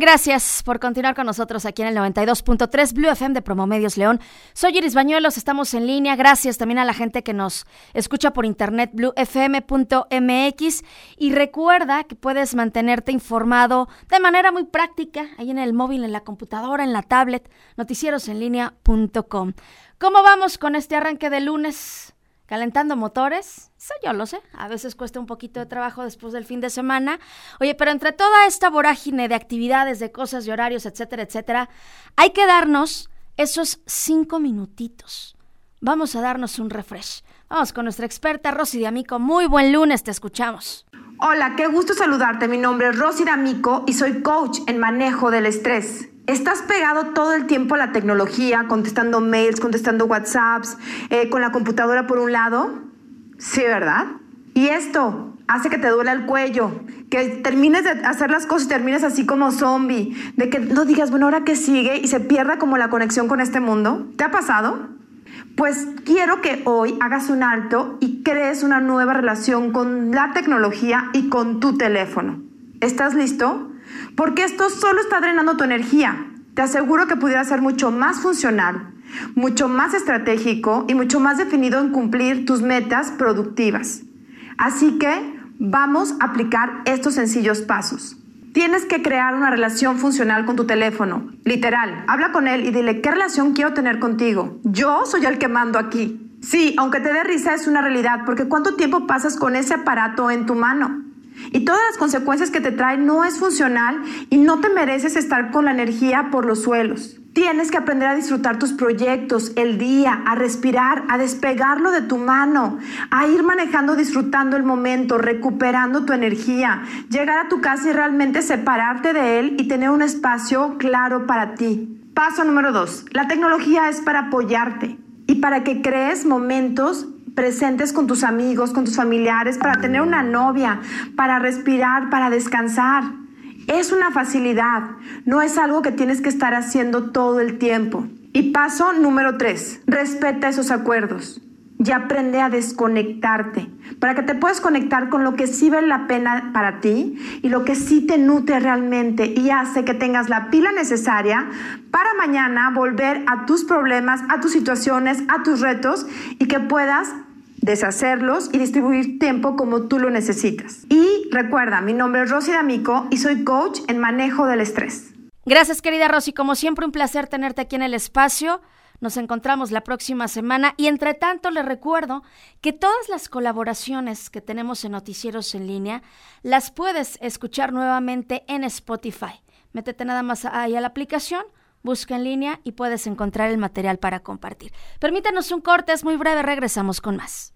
Gracias por continuar con nosotros aquí en el 92.3 Blue FM de Promomedios León. Soy Iris Bañuelos, estamos en línea. Gracias también a la gente que nos escucha por internet bluefm.mx y recuerda que puedes mantenerte informado de manera muy práctica ahí en el móvil, en la computadora, en la tablet, noticierosenlinea.com. ¿Cómo vamos con este arranque de lunes? Calentando motores. Eso yo lo sé. A veces cuesta un poquito de trabajo después del fin de semana. Oye, pero entre toda esta vorágine de actividades, de cosas, de horarios, etcétera, etcétera, hay que darnos esos cinco minutitos. Vamos a darnos un refresh. Vamos con nuestra experta Rosy D'Amico. Muy buen lunes, te escuchamos. Hola, qué gusto saludarte. Mi nombre es Rosy D'Amico y soy coach en manejo del estrés. Estás pegado todo el tiempo a la tecnología, contestando mails, contestando WhatsApps, eh, con la computadora por un lado. Sí, ¿verdad? Y esto hace que te duela el cuello, que termines de hacer las cosas y termines así como zombie, de que no digas, bueno, ahora qué sigue y se pierda como la conexión con este mundo. ¿Te ha pasado? Pues quiero que hoy hagas un alto y crees una nueva relación con la tecnología y con tu teléfono. ¿Estás listo? Porque esto solo está drenando tu energía. Te aseguro que pudiera ser mucho más funcional, mucho más estratégico y mucho más definido en cumplir tus metas productivas. Así que vamos a aplicar estos sencillos pasos. Tienes que crear una relación funcional con tu teléfono. Literal, habla con él y dile qué relación quiero tener contigo. Yo soy el que mando aquí. Sí, aunque te dé risa es una realidad, porque ¿cuánto tiempo pasas con ese aparato en tu mano? Y todas las consecuencias que te trae no es funcional y no te mereces estar con la energía por los suelos. Tienes que aprender a disfrutar tus proyectos, el día, a respirar, a despegarlo de tu mano, a ir manejando, disfrutando el momento, recuperando tu energía, llegar a tu casa y realmente separarte de él y tener un espacio claro para ti. Paso número dos, la tecnología es para apoyarte y para que crees momentos presentes con tus amigos, con tus familiares, para tener una novia, para respirar, para descansar. Es una facilidad, no es algo que tienes que estar haciendo todo el tiempo. Y paso número tres, respeta esos acuerdos y aprende a desconectarte para que te puedas conectar con lo que sí vale la pena para ti y lo que sí te nutre realmente y hace que tengas la pila necesaria para mañana volver a tus problemas, a tus situaciones, a tus retos y que puedas deshacerlos y distribuir tiempo como tú lo necesitas. Y recuerda, mi nombre es Rosy D'Amico y soy coach en manejo del estrés. Gracias, querida Rosy. Como siempre, un placer tenerte aquí en el espacio. Nos encontramos la próxima semana y entre tanto les recuerdo que todas las colaboraciones que tenemos en Noticieros en línea las puedes escuchar nuevamente en Spotify. Métete nada más ahí a la aplicación, busca en línea y puedes encontrar el material para compartir. Permítanos un corte, es muy breve, regresamos con más.